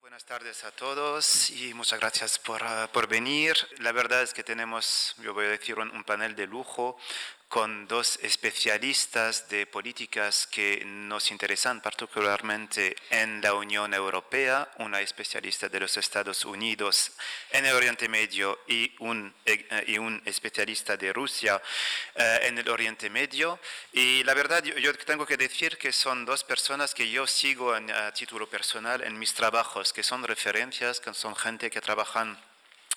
Buenas tardes a todos y muchas gracias por, uh, por, venir. La verdad es que tenemos, yo voy a decir, un panel de lujo con dos especialistas de políticas que nos interesan particularmente en la Unión Europea, una especialista de los Estados Unidos en el Oriente Medio y un, eh, y un especialista de Rusia eh, en el Oriente Medio. Y la verdad, yo, tengo que decir que son dos personas que yo sigo en, a título personal en mis trabajos, que son referencias, que son gente que trabajan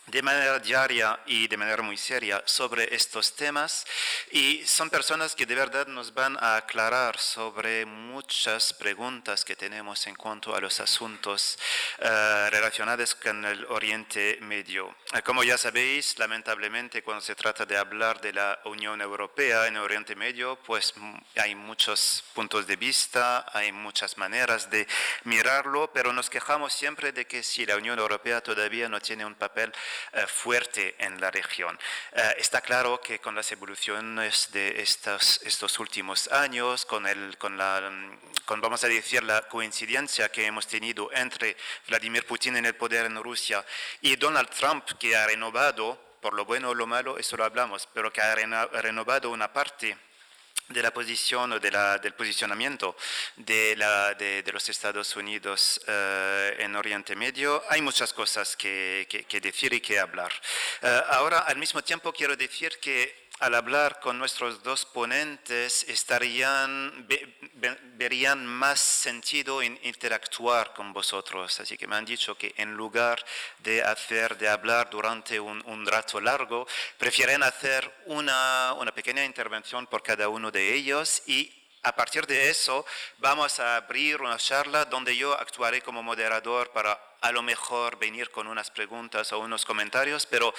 de manera diaria y de manera muy seria sobre estos temas y son personas que de verdad nos van a aclarar sobre muchas preguntas que tenemos en cuanto a los asuntos uh, relacionados con el Oriente Medio. Como ya sabéis, lamentablemente cuando se trata de hablar de la Unión Europea en el Oriente Medio, pues hay muchos puntos de vista, hay muchas maneras de mirarlo, pero nos quejamos siempre de que si la Unión Europea todavía no tiene un papel Uh, fuerte en la región. Uh, está claro que con las evoluciones de estos últimos años, con, el, con, la, con, vamos a decir, la coincidencia que hemos tenido entre Vladimir Putin en el poder en Rusia y Donald Trump, que ha renovado, por lo bueno o lo malo, eso lo hablamos, pero que ha renovado una parte de la posición o de la, del posicionamiento de, la, de, los Estados Unidos uh, en Oriente Medio, hay muchas cosas que, decir y que hablar. Uh, ahora, al mismo tiempo, quiero decir que al hablar con nuestros dos ponentes estarían, ve, verían más sentido en interactuar con vosotros. Así que me han dicho que en lugar de hacer, de hablar durante un, un rato largo, prefieren hacer una, una pequeña intervención por cada uno de ellos y a partir de eso vamos a abrir una charla donde yo actuaré como moderador para a lo mejor venir con unas preguntas o unos comentarios, pero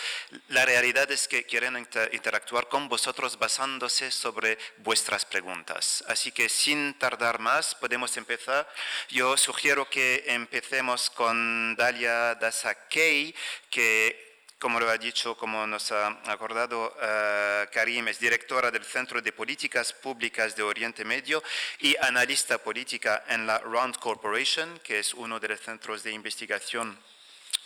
la realidad es que quieren inter interactuar con vosotros basándose sobre vuestras preguntas. Así que sin tardar más, podemos empezar. Yo sugiero que empecemos con Dalia Dasakei, que como lo ha dicho, como nos ha acordado uh, Karim, es directora del Centro de Políticas Públicas de Oriente Medio y analista política en la Round Corporation, que es uno de los centros de investigación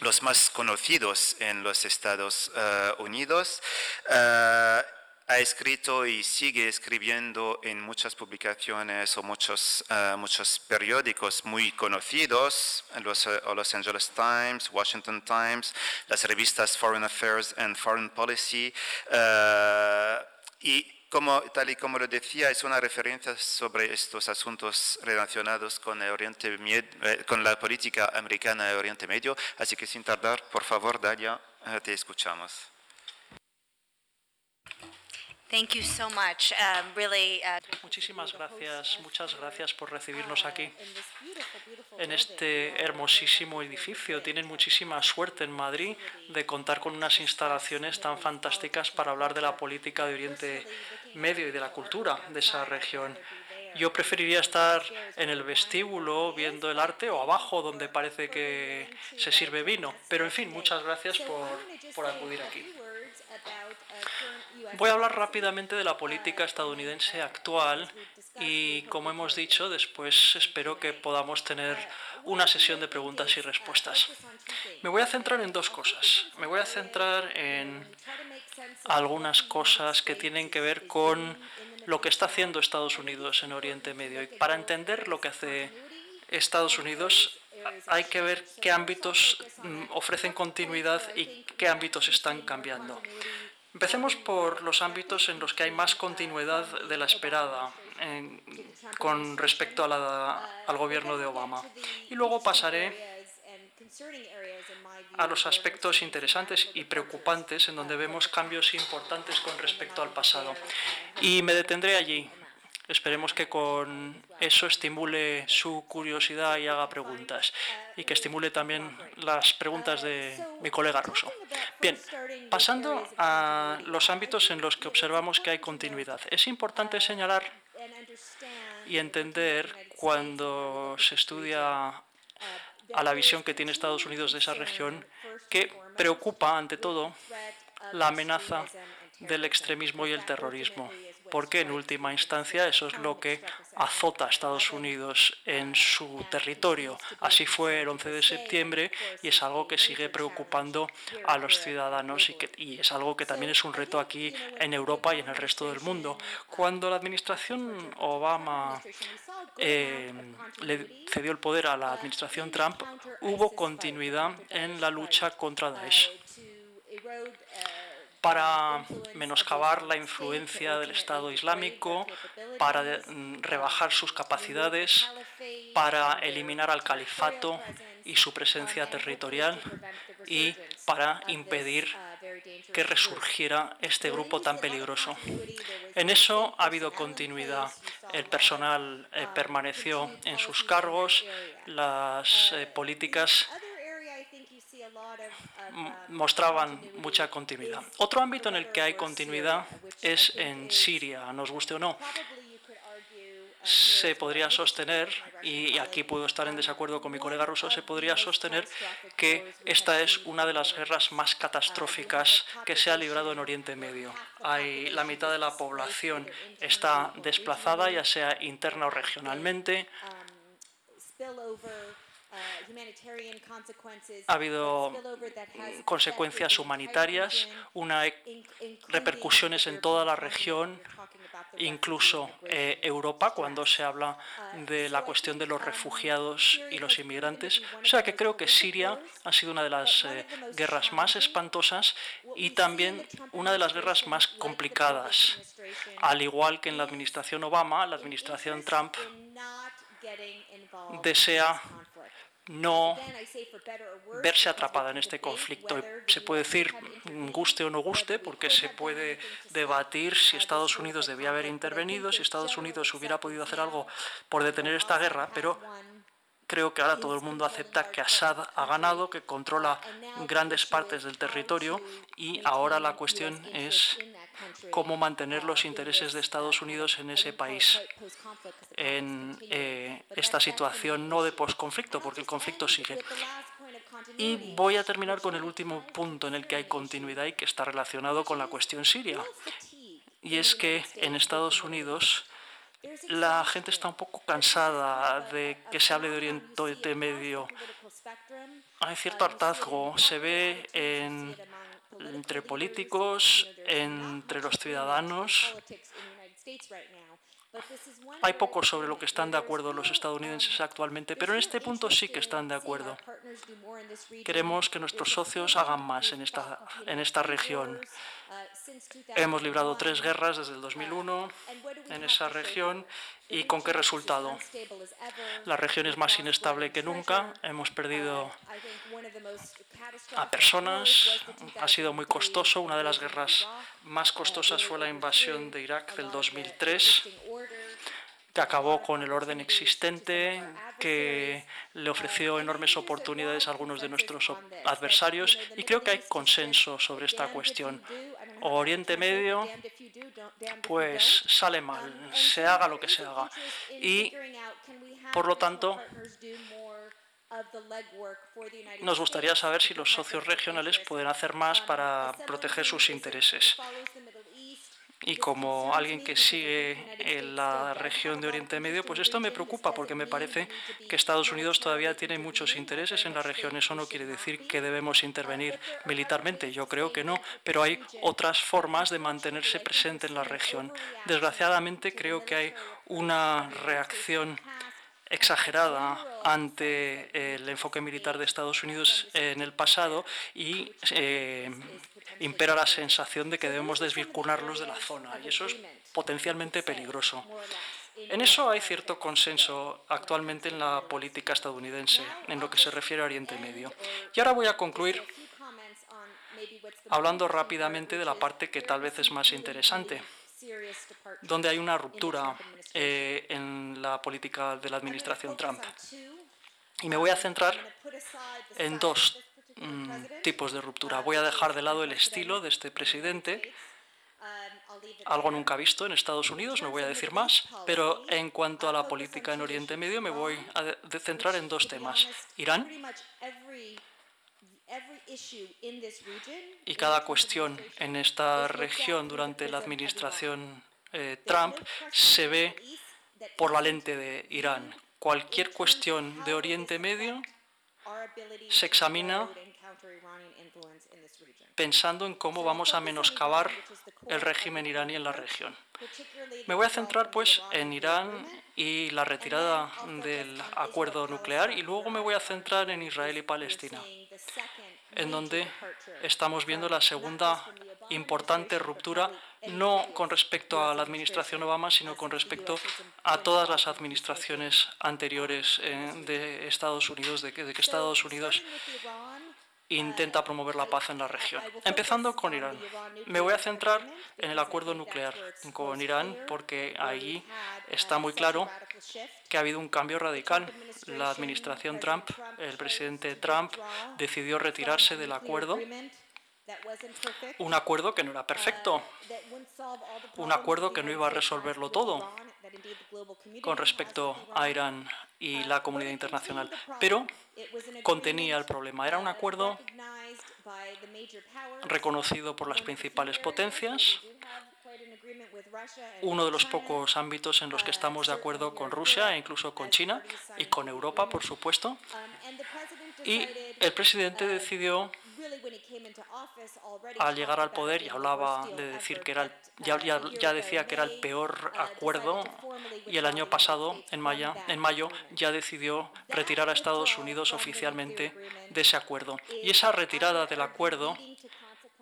los más conocidos en los Estados uh, Unidos. Uh, ha escrito y sigue escribiendo en muchas publicaciones o muchos, uh, muchos periódicos muy conocidos, los uh, Los Angeles Times, Washington Times, las revistas Foreign Affairs and Foreign Policy. Uh, y como, tal y como lo decía, es una referencia sobre estos asuntos relacionados con, el Oriente, con la política americana de Oriente Medio. Así que sin tardar, por favor, Dalia, te escuchamos. Thank you so much. Um, really, uh, Muchísimas gracias, muchas gracias por recibirnos aquí en este hermosísimo edificio. Tienen muchísima suerte en Madrid de contar con unas instalaciones tan fantásticas para hablar de la política de Oriente Medio y de la cultura de esa región. Yo preferiría estar en el vestíbulo viendo el arte o abajo donde parece que se sirve vino. Pero en fin, muchas gracias por, por acudir aquí. Voy a hablar rápidamente de la política estadounidense actual y, como hemos dicho, después espero que podamos tener una sesión de preguntas y respuestas. Me voy a centrar en dos cosas. Me voy a centrar en algunas cosas que tienen que ver con lo que está haciendo Estados Unidos en Oriente Medio. Y para entender lo que hace Estados Unidos hay que ver qué ámbitos mm, ofrecen continuidad y qué ámbitos están cambiando. Empecemos por los ámbitos en los que hay más continuidad de la esperada con respecto a la, al gobierno de Obama. Y luego pasaré a los aspectos interesantes y preocupantes en donde vemos cambios importantes con respecto al pasado. Y me detendré allí. Esperemos que con eso estimule su curiosidad y haga preguntas y que estimule también las preguntas de mi colega ruso. Bien, pasando a los ámbitos en los que observamos que hay continuidad. Es importante señalar y entender cuando se estudia a la visión que tiene Estados Unidos de esa región que preocupa ante todo la amenaza del extremismo y el terrorismo porque en última instancia eso es lo que azota a Estados Unidos en su territorio. Así fue el 11 de septiembre y es algo que sigue preocupando a los ciudadanos y, es algo que también es un reto aquí en Europa y en el resto del mundo. Cuando la administración Obama eh, le cedió el poder a la administración Trump, hubo continuidad en la lucha contra Daesh para menoscabar la influencia del Estado Islámico, para mm, rebajar sus capacidades, para eliminar al califato y su presencia territorial y para impedir que resurgiera este grupo tan peligroso. En eso ha habido continuidad. El personal eh, permaneció en sus cargos, las eh, políticas mostraban mucha continuidad. Otro ámbito en el que hay continuidad es en Siria, nos guste o no. Se podría sostener, y aquí puedo estar en desacuerdo con mi colega ruso, se podría sostener que esta es una de las guerras más catastróficas que se ha librado en Oriente Medio. Hay, la mitad de la población está desplazada, ya sea interna o regionalmente ha habido consecuencias humanitarias, una e repercusiones en toda la región, incluso eh, Europa, cuando se habla uh, de la cuestión de los refugiados y los inmigrantes. O sea que creo que Siria ha sido una de las eh, guerras más espantosas y también una de las guerras más complicadas. Al igual que en la administración Obama, la administración Trump desea no verse atrapada en este conflicto. Se puede decir, guste o no guste, porque se puede debatir si Estados Unidos debía haber intervenido, si Estados Unidos hubiera podido hacer algo por detener esta guerra, pero creo que ahora todo el mundo acepta que Assad ha ganado, que controla grandes partes del territorio y ahora la cuestión es cómo mantener los intereses de Estados Unidos en ese país en eh, esta situación no de posconflicto, porque el conflicto sigue. Y voy a terminar con el último punto en el que hay continuidad y que está relacionado con la cuestión siria. Y es que en Estados Unidos la gente está un poco cansada de que se hable de Oriente Medio. Hay cierto hartazgo, se ve en entre políticos, entre los ciudadanos. Hay poco sobre lo que están de acuerdo los estadounidenses actualmente, pero en este punto sí que están de acuerdo. Queremos que nuestros socios hagan más en esta, en esta región. Hemos librado tres guerras desde el 2001 en esa región ¿Y con qué resultado? La región es más inestable que nunca, hemos perdido a personas, ha sido muy costoso. Una de las guerras más costosas fue la invasión de Irak del 2003 que acabó con el orden existente, que le ofreció enormes oportunidades a algunos de nuestros adversarios y creo que hay consenso sobre esta cuestión. Oriente Medio, pues sale mal, se haga lo que se haga. Y, por lo tanto, nos gustaría saber si los socios regionales pueden hacer más para proteger sus intereses. Y como alguien que sigue en la región de Oriente Medio, pues esto me preocupa porque me parece que Estados Unidos todavía tiene muchos intereses en la región. Eso no quiere decir que debemos intervenir militarmente, yo creo que no, pero hay otras formas de mantenerse presente en la región. Desgraciadamente creo que hay una reacción exagerada ante el enfoque militar de Estados Unidos en el pasado y eh, impera la sensación de que debemos desvincularlos de la zona y eso es potencialmente peligroso. En eso hay cierto consenso actualmente en la política estadounidense en lo que se refiere a Oriente Medio. Y ahora voy a concluir hablando rápidamente de la parte que tal vez es más interesante, donde hay una ruptura eh, en la política de la administración Trump. Y me voy a centrar en dos Mm, tipos de ruptura. Voy a dejar de lado el estilo de este presidente, algo nunca visto en Estados Unidos, no voy a decir más, pero en cuanto a la política en Oriente Medio me voy a centrar en dos temas. Irán y cada cuestión en esta región durante la administración eh, Trump se ve por la lente de Irán. Cualquier cuestión de Oriente Medio se examina pensando en cómo vamos a menoscabar el régimen iraní en la región. Me voy a centrar pues en Irán y la retirada del acuerdo nuclear y luego me voy a centrar en Israel y Palestina, en donde estamos viendo la segunda importante ruptura no con respecto a la administración Obama, sino con respecto a todas las administraciones anteriores eh, de Estados Unidos, de que, de que Estados Unidos intenta promover la paz en la región. Empezando con Irán. Me voy a centrar en el acuerdo nuclear con Irán porque ahí está muy claro que ha habido un cambio radical. La administración Trump, el presidente Trump, decidió retirarse del acuerdo un acuerdo que no era perfecto, un acuerdo que no iba a resolverlo todo con respecto a Irán y la comunidad internacional, pero contenía el problema. Era un acuerdo reconocido por las principales potencias, uno de los pocos ámbitos en los que estamos de acuerdo con Rusia e incluso con China y con Europa, por supuesto. Y el presidente decidió al llegar al poder y hablaba de decir que era ya, ya, decía que era el peor acuerdo y el año pasado, en mayo, en mayo, ya decidió retirar a Estados Unidos oficialmente de ese acuerdo. Y esa retirada del acuerdo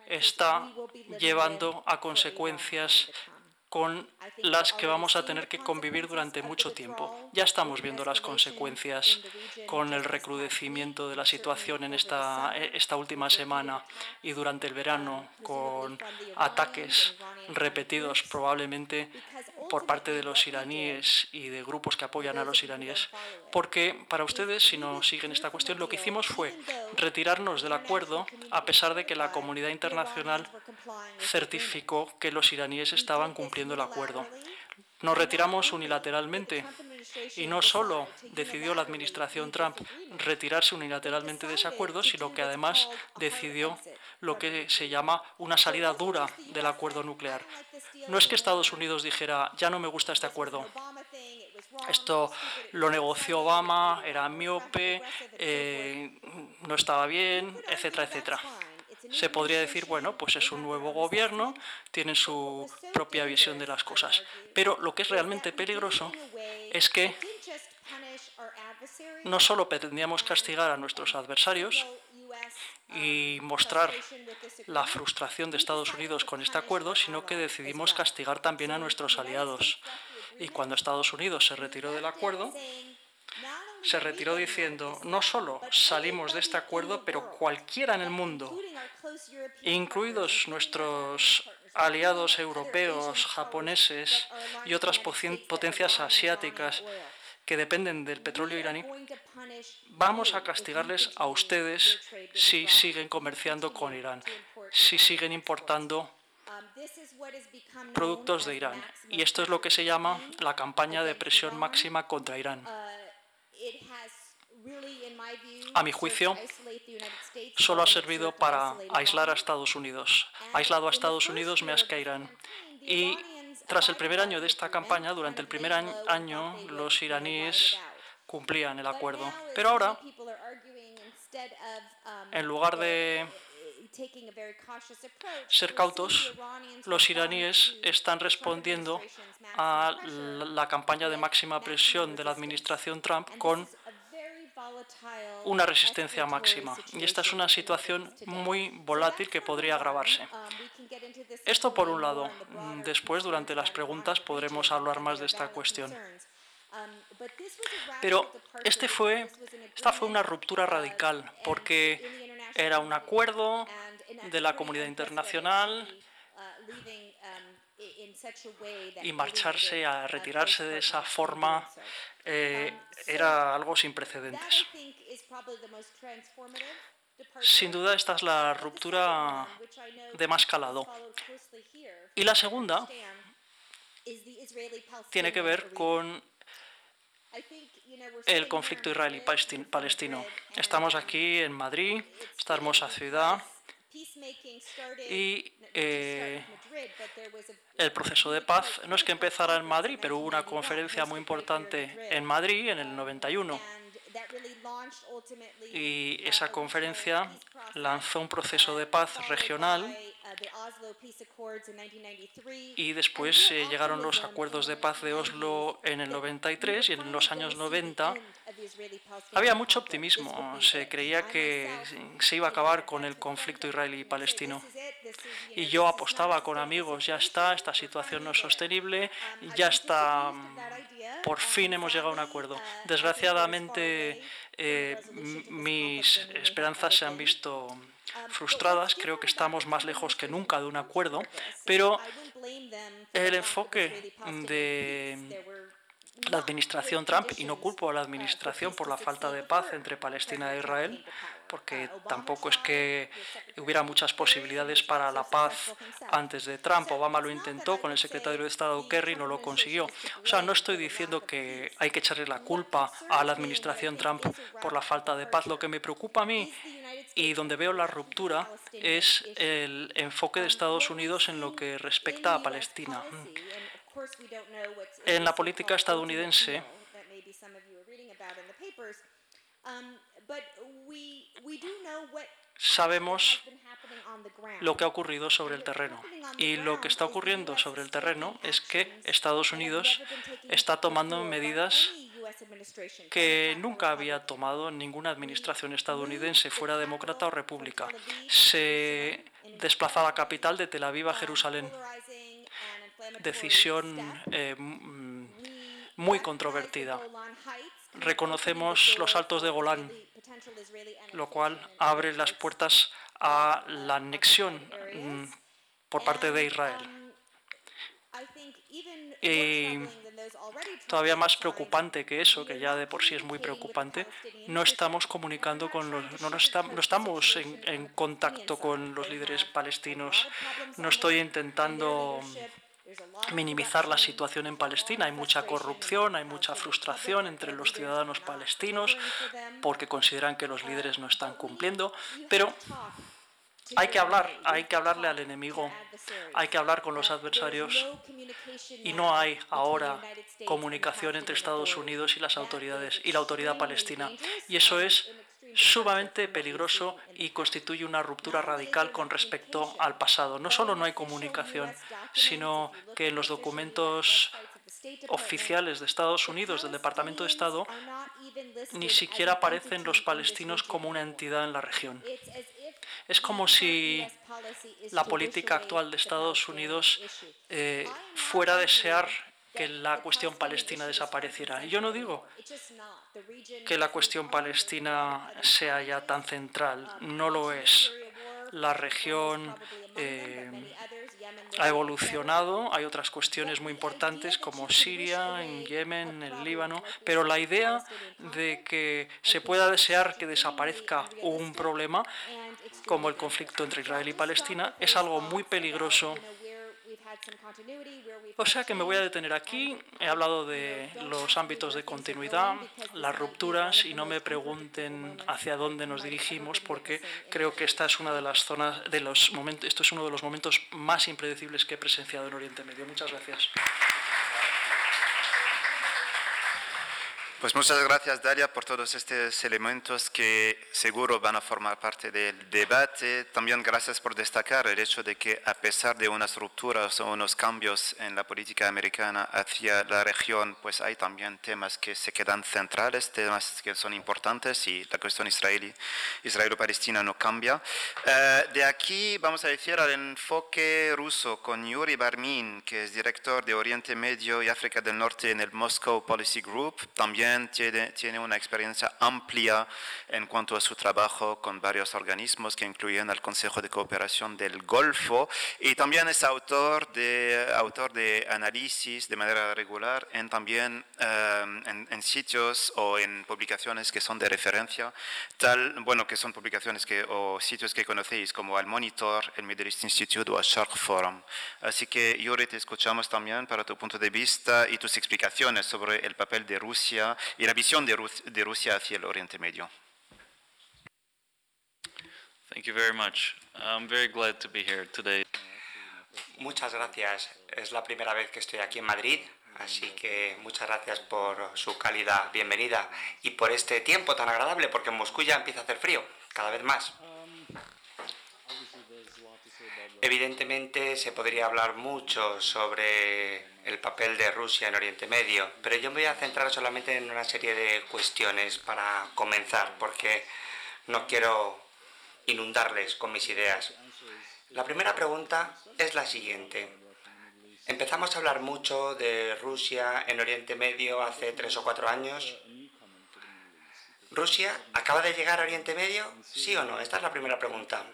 está llevando a consecuencias con las que vamos a tener que convivir durante mucho tiempo. Ya estamos viendo las consecuencias con el recrudecimiento de la situación en esta, esta última semana y durante el verano, con ataques repetidos probablemente por parte de los iraníes y de grupos que apoyan a los iraníes. Porque para ustedes, si no siguen esta cuestión, lo que hicimos fue retirarnos del acuerdo a pesar de que la comunidad internacional certificó que los iraníes estaban cumpliendo el acuerdo. Nos retiramos unilateralmente y no solo decidió la administración Trump retirarse unilateralmente de ese acuerdo, sino que además decidió lo que se llama una salida dura del acuerdo nuclear. No es que Estados Unidos dijera, ya no me gusta este acuerdo. Esto lo negoció Obama, era miope, eh, no estaba bien, etcétera, etcétera se podría decir, bueno, pues es un nuevo gobierno, tiene su propia visión de las cosas. Pero lo que es realmente peligroso es que no solo pretendíamos castigar a nuestros adversarios y mostrar la frustración de Estados Unidos con este acuerdo, sino que decidimos castigar también a nuestros aliados. Y cuando Estados Unidos se retiró del acuerdo, se retiró diciendo, no solo salimos de este acuerdo, pero cualquiera en el mundo, incluidos nuestros aliados europeos, japoneses y otras potencias asiáticas que dependen del petróleo iraní, vamos a castigarles a ustedes si siguen comerciando con Irán, si siguen importando productos de Irán. Y esto es lo que se llama la campaña de presión máxima contra Irán. A mi juicio, solo ha servido para aislar a Estados Unidos. Aislado a Estados Unidos más que a Irán. Y tras el primer año de esta campaña, durante el primer año, los iraníes cumplían el acuerdo. Pero ahora, en lugar de ser cautos, los iraníes están respondiendo a la campaña de máxima presión de la administración Trump con una resistencia máxima. Y esta es una situación muy volátil que podría agravarse. Esto por un lado. Después, durante las preguntas, podremos hablar más de esta cuestión. Pero este esta fue una ruptura radical porque era un acuerdo de la comunidad internacional y marcharse a retirarse de esa forma eh, era algo sin precedentes. Sin duda esta es la ruptura de más calado. Y la segunda tiene que ver con el conflicto israelí-palestino. Estamos aquí en Madrid, esta hermosa ciudad, y eh, el proceso de paz no es que empezara en Madrid, pero hubo una conferencia muy importante en Madrid en el 91 y esa conferencia lanzó un proceso de paz regional y después eh, llegaron los acuerdos de paz de Oslo en el 93 y en los años 90 había mucho optimismo. Se creía que se iba a acabar con el conflicto israelí-palestino. Y yo apostaba con amigos, ya está, esta situación no es sostenible, ya está, por fin hemos llegado a un acuerdo. Desgraciadamente, eh, mis esperanzas se han visto frustradas. Creo que estamos más lejos que nunca de un acuerdo, pero el enfoque de la administración Trump, y no culpo a la administración por la falta de paz entre Palestina e Israel, porque tampoco es que hubiera muchas posibilidades para la paz antes de Trump. Obama lo intentó con el secretario de Estado Kerry, no lo consiguió. O sea, no estoy diciendo que hay que echarle la culpa a la administración Trump por la falta de paz. Lo que me preocupa a mí y donde veo la ruptura es el enfoque de Estados Unidos en lo que respecta a Palestina. En la política estadounidense, sabemos lo que ha ocurrido sobre el terreno. Y lo que está ocurriendo sobre el terreno es que Estados Unidos está tomando medidas que nunca había tomado ninguna administración estadounidense, fuera demócrata o república. Se desplaza la capital de Tel Aviv a Jerusalén. Decisión eh, muy controvertida. Reconocemos los altos de Golán, lo cual abre las puertas a la anexión mm, por parte de Israel. Y todavía más preocupante que eso, que ya de por sí es muy preocupante, no estamos comunicando con los, no, no estamos en contacto con los líderes palestinos. No estoy intentando minimizar la situación en Palestina. Hay mucha corrupción, hay mucha frustración entre los ciudadanos palestinos porque consideran que los líderes no están cumpliendo, pero hay que hablar, hay que hablarle al enemigo, hay que hablar con los adversarios y no hay ahora comunicación entre Estados Unidos y las autoridades y la autoridad palestina. Y eso es sumamente peligroso y constituye una ruptura radical con respecto al pasado. No solo no hay comunicación, sino que en los documentos oficiales de Estados Unidos, del Departamento de Estado, ni siquiera aparecen los palestinos como una entidad en la región. Es como si la política actual de Estados Unidos eh, fuera a desear que la cuestión palestina desapareciera. Y yo no digo que la cuestión palestina sea ya tan central, no lo es. La región eh, ha evolucionado, hay otras cuestiones muy importantes como Siria, en Yemen, en el Líbano, pero la idea de que se pueda desear que desaparezca un problema como el conflicto entre Israel y Palestina es algo muy peligroso o sea que me voy a detener aquí. He hablado de los ámbitos de continuidad, las rupturas y no me pregunten hacia dónde nos dirigimos porque creo que esta es una de las zonas de los momentos, esto es uno de los momentos más impredecibles que he presenciado en Oriente Medio. Muchas gracias. Pues muchas gracias, Dalia, por todos estos elementos que seguro van a formar parte del debate. También gracias por destacar el hecho de que a pesar de unas rupturas o unos cambios en la política americana hacia la región, pues hay también temas que se quedan centrales, temas que son importantes y la cuestión israelí, israelo-palestina no cambia. Eh, de aquí vamos a decir al enfoque ruso con Yuri Barmin, que es director de Oriente Medio y África del Norte en el Moscow Policy Group. También tiene, una experiencia amplia en cuanto a su trabajo con varios organismos que incluyen el Consejo de Cooperación del Golfo y también es autor de, autor de análisis de manera regular en también eh, en, sitios o en publicaciones que son de referencia, tal, bueno, que son publicaciones que, o sitios que conocéis como el Monitor, el Middle East Institute o el Shark Forum. Así que, Yuri, te escuchamos también para tu punto de vista y tus explicaciones sobre el papel de Rusia y la visión de, Rus de Rusia hacia el Oriente Medio. Thank you very much. I'm very glad to be here today. Muchas gracias. Es la primera vez que estoy aquí en Madrid, así que muchas gracias por su cálida bienvenida y por este tiempo tan agradable, porque en Moscú ya empieza a hacer frío, cada vez más. Evidentemente se podría hablar mucho sobre el papel de Rusia en Oriente Medio, pero yo me voy a centrar solamente en una serie de cuestiones para comenzar, porque no quiero inundarles con mis ideas. La primera pregunta es la siguiente. Empezamos a hablar mucho de Rusia en Oriente Medio hace tres o cuatro años. ¿Rusia acaba de llegar a Oriente Medio? ¿Sí o no? Esta es la primera pregunta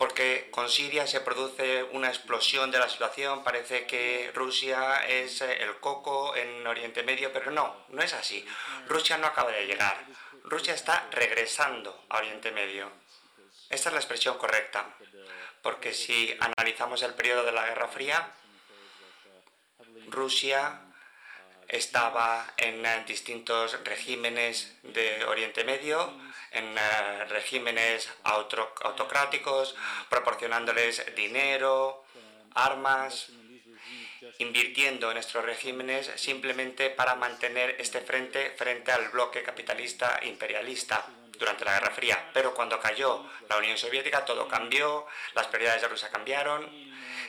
porque con Siria se produce una explosión de la situación, parece que Rusia es eh, el coco en Oriente Medio, pero no, no es así. Rusia no acaba de llegar, Rusia está regresando a Oriente Medio. Esta es la expresión correcta, porque si analizamos el periodo de la Guerra Fría, Rusia estaba en eh, distintos regímenes de Oriente Medio, en eh, regímenes autocráticos, proporcionándoles dinero, armas, invirtiendo en estos regímenes simplemente para mantener este frente frente al bloque capitalista imperialista durante la Guerra Fría. Pero cuando cayó la Unión Soviética todo cambió, las prioridades de Rusia cambiaron,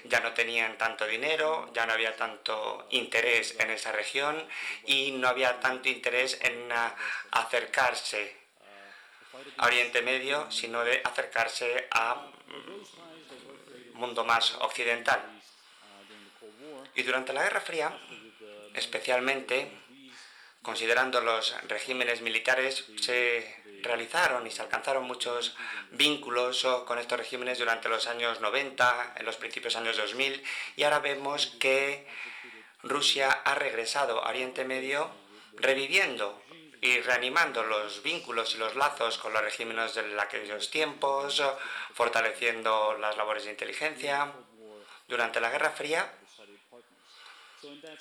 ya no tenían tanto dinero, ya no había tanto interés en esa región y no había tanto interés en acercarse a Oriente Medio, sino de acercarse a mm, mundo más occidental. Y durante la Guerra Fría, especialmente, considerando los regímenes militares, se realizaron y se alcanzaron muchos vínculos con estos regímenes durante los años 90, en los principios años 2000, y ahora vemos que Rusia ha regresado a Oriente Medio reviviendo y reanimando los vínculos y los lazos con los regímenes de aquellos tiempos, fortaleciendo las labores de inteligencia. Durante la Guerra Fría,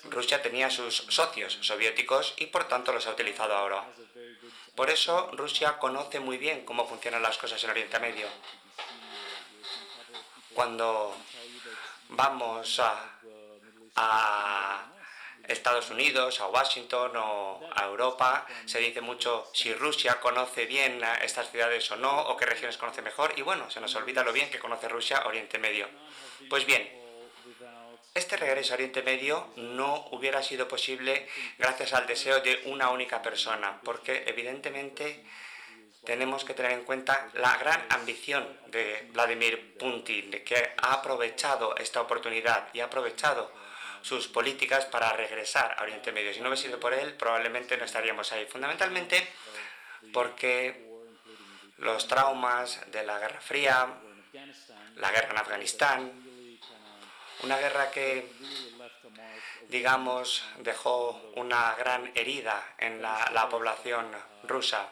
Rusia tenía sus socios soviéticos y por tanto los ha utilizado ahora. Por eso Rusia conoce muy bien cómo funcionan las cosas en Oriente Medio. Cuando vamos a, Estados Unidos, a Washington o a Europa, se dice mucho si Rusia conoce bien estas ciudades o no, o qué regiones conoce mejor, y bueno, se nos olvida lo bien que conoce Rusia Oriente Medio. Pues bien, este regreso a Oriente Medio no hubiera sido posible gracias al deseo de una única persona, porque evidentemente tenemos que tener en cuenta la gran ambición de Vladimir Putin, que ha aprovechado esta oportunidad y ha aprovechado sus políticas para regresar a Oriente Medio. Si no hubiese sido por él, probablemente no estaríamos ahí. Fundamentalmente porque los traumas de la Guerra Fría, la guerra en Afganistán, una guerra que, digamos, dejó una gran herida en la, población rusa,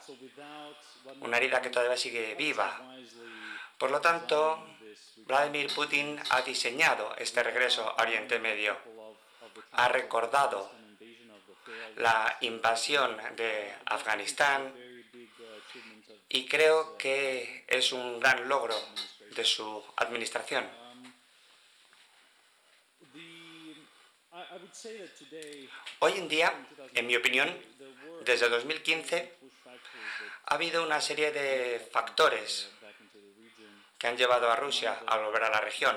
una herida que todavía sigue viva. Por lo tanto, Vladimir Putin ha diseñado este regreso a Oriente Medio, ha recordado la invasión de Afganistán y creo que es un gran logro de su administración. Hoy en día, en mi opinión, desde 2015 ha habido una serie de factores que han llevado a Rusia a volver a la región.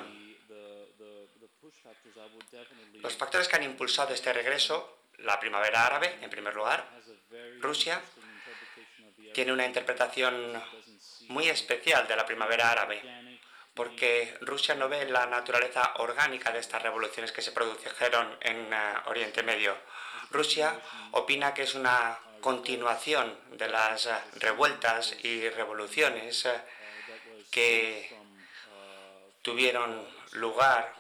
Los factores que han impulsado este regreso, la primavera árabe, en primer lugar, Rusia tiene una interpretación muy especial de la primavera árabe porque Rusia no ve la naturaleza orgánica de estas revoluciones que se produjeron en eh, Oriente Medio. Rusia opina que es una continuación de las eh, revueltas y revoluciones eh, que tuvieron lugar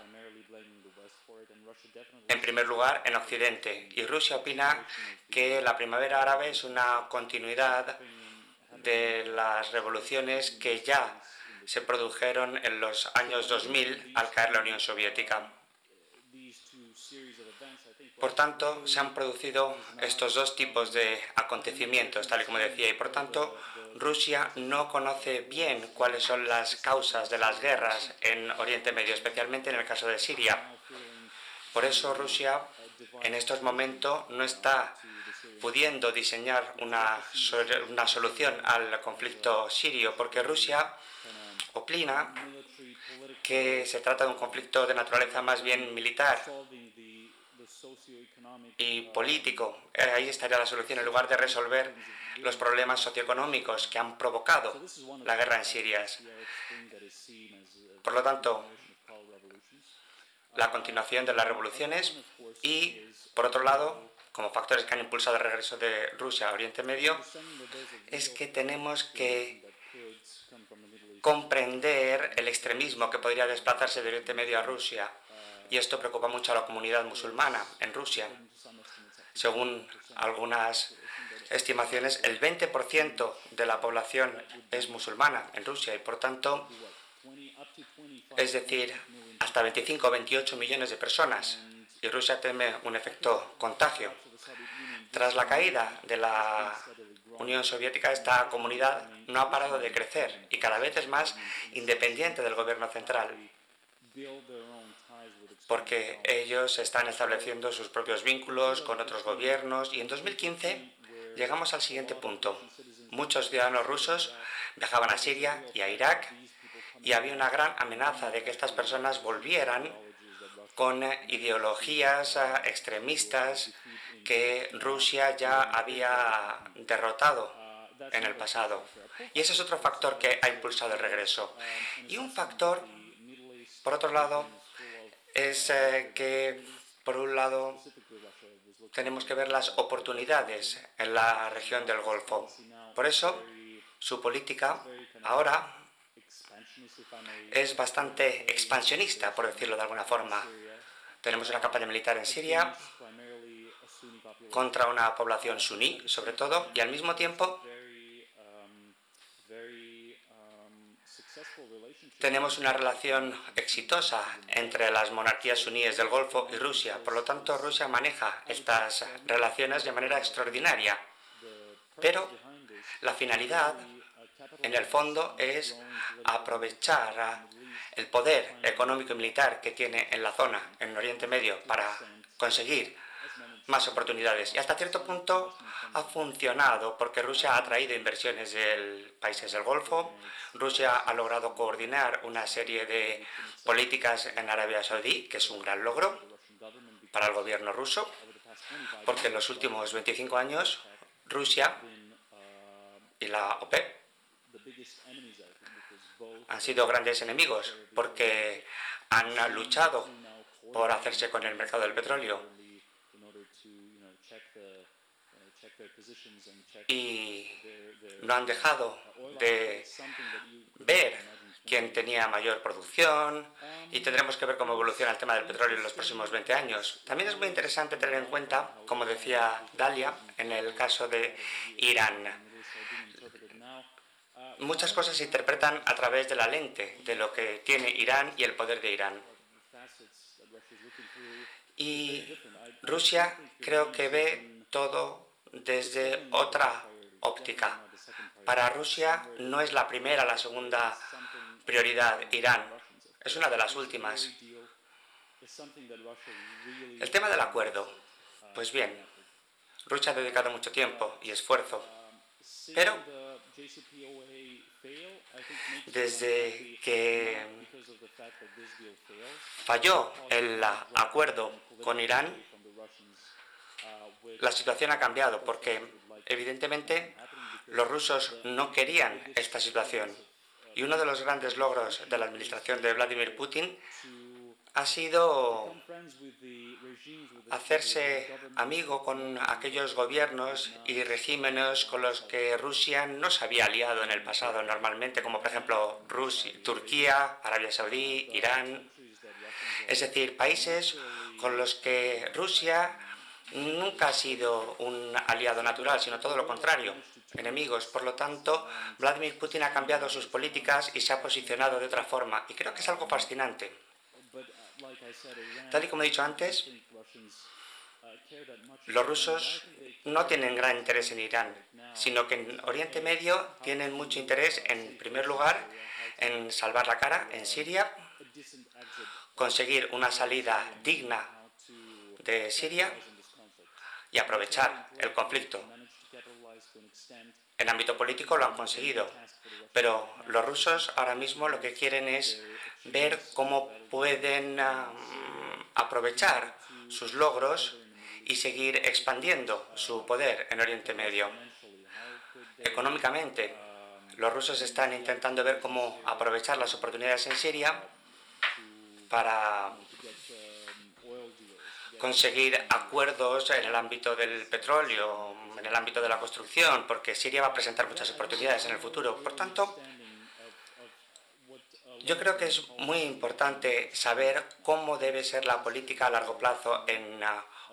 en primer lugar en Occidente y Rusia opina que la primavera árabe es una continuidad de las revoluciones que ya se produjeron en los años 2000 al caer la Unión Soviética. Por tanto, se han producido estos dos tipos de acontecimientos, tal y como decía, y por tanto, Rusia no conoce bien cuáles son las causas de las guerras en Oriente Medio, especialmente en el caso de Siria. Por eso Rusia en estos momentos no está pudiendo diseñar una, una solución al conflicto sirio, porque Rusia opina que se trata de un conflicto de naturaleza más bien militar y político. Eh, ahí estaría la solución en lugar de resolver los problemas socioeconómicos que han provocado la guerra en Siria. Por lo tanto, la continuación de las revoluciones y, por otro lado, como factores que han impulsado el regreso de Rusia a Oriente Medio, es que tenemos que comprender el extremismo que podría desplazarse de Oriente Medio a Rusia. Y esto preocupa mucho a la comunidad musulmana en Rusia. Según algunas estimaciones, el 20% de la población es musulmana en Rusia y, por tanto, es decir, hasta 25 o 28 millones de personas. Y Rusia teme un efecto contagio. Tras la caída de la Unión Soviética, esta comunidad no ha parado de crecer y cada vez es más independiente del gobierno central, porque ellos están estableciendo sus propios vínculos con otros gobiernos y en 2015 llegamos al siguiente punto. Muchos ciudadanos rusos viajaban a Siria y a Irak y había una gran amenaza de que estas personas volvieran con ideologías eh, extremistas que Rusia ya había derrotado en el pasado. Y ese es otro factor que ha impulsado el regreso. Y un factor, por otro lado, es eh, que, por un lado, tenemos que ver las oportunidades en la región del Golfo. Por eso, su política ahora es bastante expansionista, por decirlo de alguna forma. Tenemos una campaña militar en Siria contra una población suní, sobre todo, y al mismo tiempo tenemos una relación exitosa entre las monarquías suníes del Golfo y Rusia. Por lo tanto, Rusia maneja estas relaciones de manera extraordinaria. Pero la finalidad, en el fondo, es aprovechar el poder económico y militar que tiene en la zona, en Oriente Medio, para conseguir más oportunidades. Y hasta cierto punto ha funcionado porque Rusia ha traído inversiones de países del Golfo. Rusia ha logrado coordinar una serie de políticas en Arabia Saudí, que es un gran logro para el gobierno ruso, porque en los últimos 25 años Rusia y la OPEP han sido grandes enemigos porque han luchado por hacerse con el mercado del petróleo y no han dejado de ver quién tenía mayor producción y tendremos que ver cómo evoluciona el tema del petróleo en los próximos 20 años. También es muy interesante tener en cuenta, como decía Dalia, en el caso de Irán. Muchas cosas se interpretan a través de la lente de lo que tiene Irán y el poder de Irán. Y Rusia creo que ve todo desde otra óptica. Para Rusia no es la primera, la segunda prioridad, Irán. Es una de las últimas. El tema del acuerdo. Pues bien, Rusia ha dedicado mucho tiempo y esfuerzo, pero desde que falló el acuerdo con Irán, la situación ha cambiado porque evidentemente los rusos no querían esta situación. Y uno de los grandes logros de la administración de Vladimir Putin ha sido hacerse amigo con aquellos gobiernos y regímenes con los que Rusia no se había aliado en el pasado normalmente, como por ejemplo Rusia, Turquía, Arabia Saudí, Irán. Es decir, países con los que Rusia nunca ha sido un aliado natural, sino todo lo contrario, enemigos. Por lo tanto, Vladimir Putin ha cambiado sus políticas y se ha posicionado de otra forma. Y creo que es algo fascinante. Tal y como he dicho antes, Los rusos no tienen gran interés en Irán, sino que en Oriente Medio tienen mucho interés, en primer lugar, en salvar la cara en Siria, conseguir una salida digna de Siria y aprovechar el conflicto. En ámbito político lo han conseguido, pero los rusos ahora mismo lo que quieren es ver cómo pueden aprovechar sus logros y seguir expandiendo su poder en Oriente Medio. Económicamente, los rusos están intentando ver cómo aprovechar las oportunidades en Siria para conseguir acuerdos en el ámbito del petróleo, en el ámbito de la construcción, porque Siria va a presentar muchas oportunidades en el futuro. Por tanto, yo creo que es muy importante saber cómo debe ser la política a largo plazo en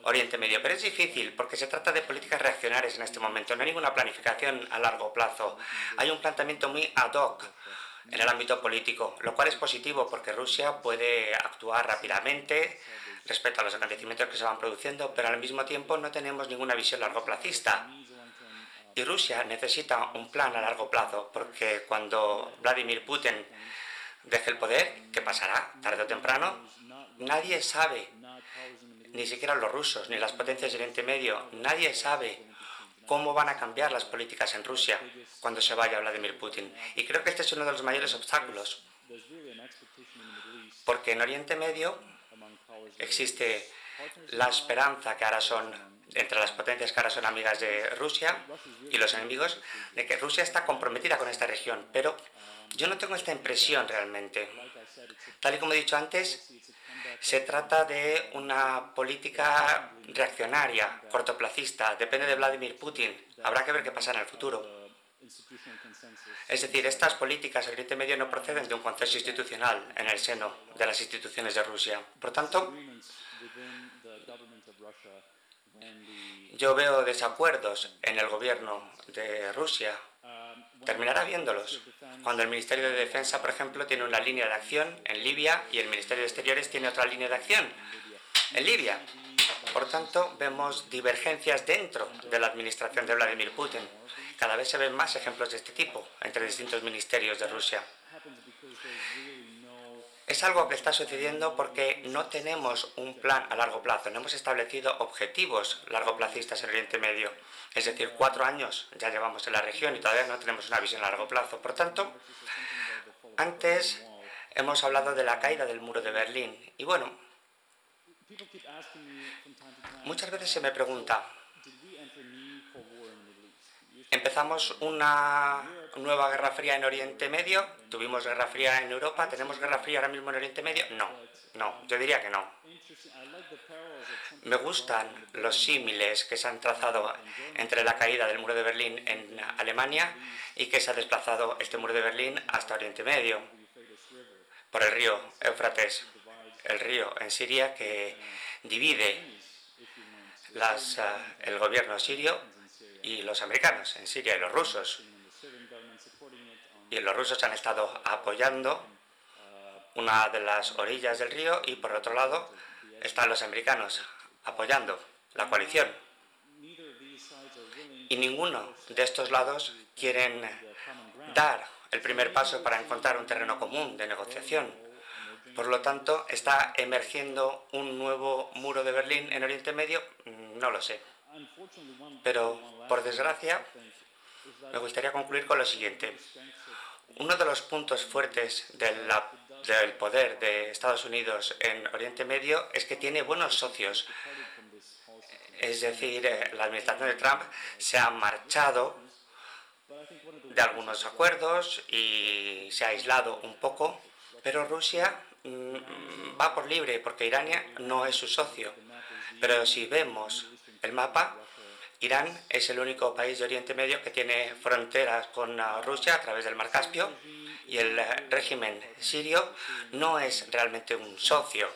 Oriente Medio, pero es difícil porque se trata de políticas reaccionarias en este momento, no hay ninguna planificación a largo plazo. Hay un planteamiento muy ad hoc en el ámbito político, lo cual es positivo porque Rusia puede actuar rápidamente respecto a los acontecimientos que se van produciendo, pero al mismo tiempo no tenemos ninguna visión largo plazista. Y Rusia necesita un plan a largo plazo, porque cuando Vladimir Putin deje el poder, ¿qué pasará tarde o temprano? Nadie sabe, ni siquiera los rusos, ni las potencias del Oriente Medio, nadie sabe cómo van a cambiar las políticas en Rusia cuando se vaya Vladimir Putin. Y creo que este es uno de los mayores obstáculos, porque en Oriente Medio existe la esperanza que ahora son entre las potencias que ahora son amigas de Rusia y los enemigos, de que Rusia está comprometida con esta región, pero yo no tengo esta impresión realmente. Tal y como he dicho antes, se trata de una política reaccionaria, cortoplacista, depende de Vladimir Putin. Habrá que ver qué pasa en el futuro. Es decir, estas políticas en Oriente Medio no proceden de un consenso institucional en el seno de las instituciones de Rusia. Por tanto, yo veo desacuerdos en el gobierno de Rusia. Terminará viéndolos. Cuando el Ministerio de Defensa, por ejemplo, tiene una línea de acción en Libia y el Ministerio de Exteriores tiene otra línea de acción en Libia. Por tanto, vemos divergencias dentro de la administración de Vladimir Putin. Cada vez se ven más ejemplos de este tipo entre distintos ministerios de Rusia. Es algo que está sucediendo porque no tenemos un plan a largo plazo, no hemos establecido objetivos largoplacistas en Oriente Medio. Es decir, cuatro años ya llevamos en la región y todavía no tenemos una visión a largo plazo. Por tanto, antes hemos hablado de la caída del muro de Berlín. Y bueno, muchas veces se me pregunta, empezamos una nueva guerra fría en Oriente Medio, tuvimos guerra fría en Europa, ¿tenemos guerra fría ahora mismo en Oriente Medio? No, no, yo diría que no. Me gustan los símiles que se han trazado entre la caída del muro de Berlín en Alemania y que se ha desplazado este muro de Berlín hasta Oriente Medio, por el río Éufrates, el río en Siria que divide las, eh, el gobierno sirio y los americanos en Siria y los rusos. Y los rusos han estado apoyando una de las orillas del río y por otro lado están los americanos apoyando la coalición. Y ninguno de estos lados quieren dar el primer paso para encontrar un terreno común de negociación. Por lo tanto, ¿está emergiendo un nuevo muro de Berlín en Oriente Medio? No lo sé. Pero, por desgracia, me gustaría concluir con lo siguiente. Uno de los puntos fuertes del poder de Estados Unidos en Oriente Medio es que tiene buenos socios. Es decir, eh, la administración de Trump se ha marchado de algunos acuerdos y se ha aislado un poco, pero Rusia mm, va por libre porque Irán no es su socio. Pero si vemos el mapa, Irán es el único país de Oriente Medio que tiene fronteras con Rusia a través del Mar Caspio y el uh, régimen sirio no es realmente un socio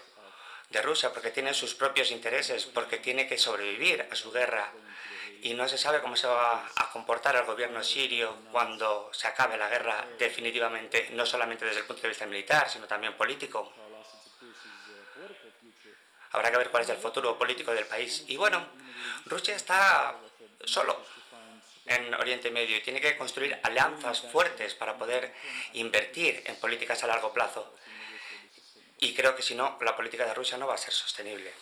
de Rusia porque tiene sus propios intereses, porque tiene que sobrevivir a su guerra y no se sabe cómo se va a comportar el gobierno sirio cuando se acabe la guerra definitivamente, no solamente desde el punto de vista militar, sino también político. Habrá que ver cuál es el futuro político del país. Y bueno, Rusia está solo en Oriente Medio y tiene que construir alianzas fuertes para poder invertir en políticas a largo plazo. Y creo que si no, la política de Rusia no va a ser sostenible.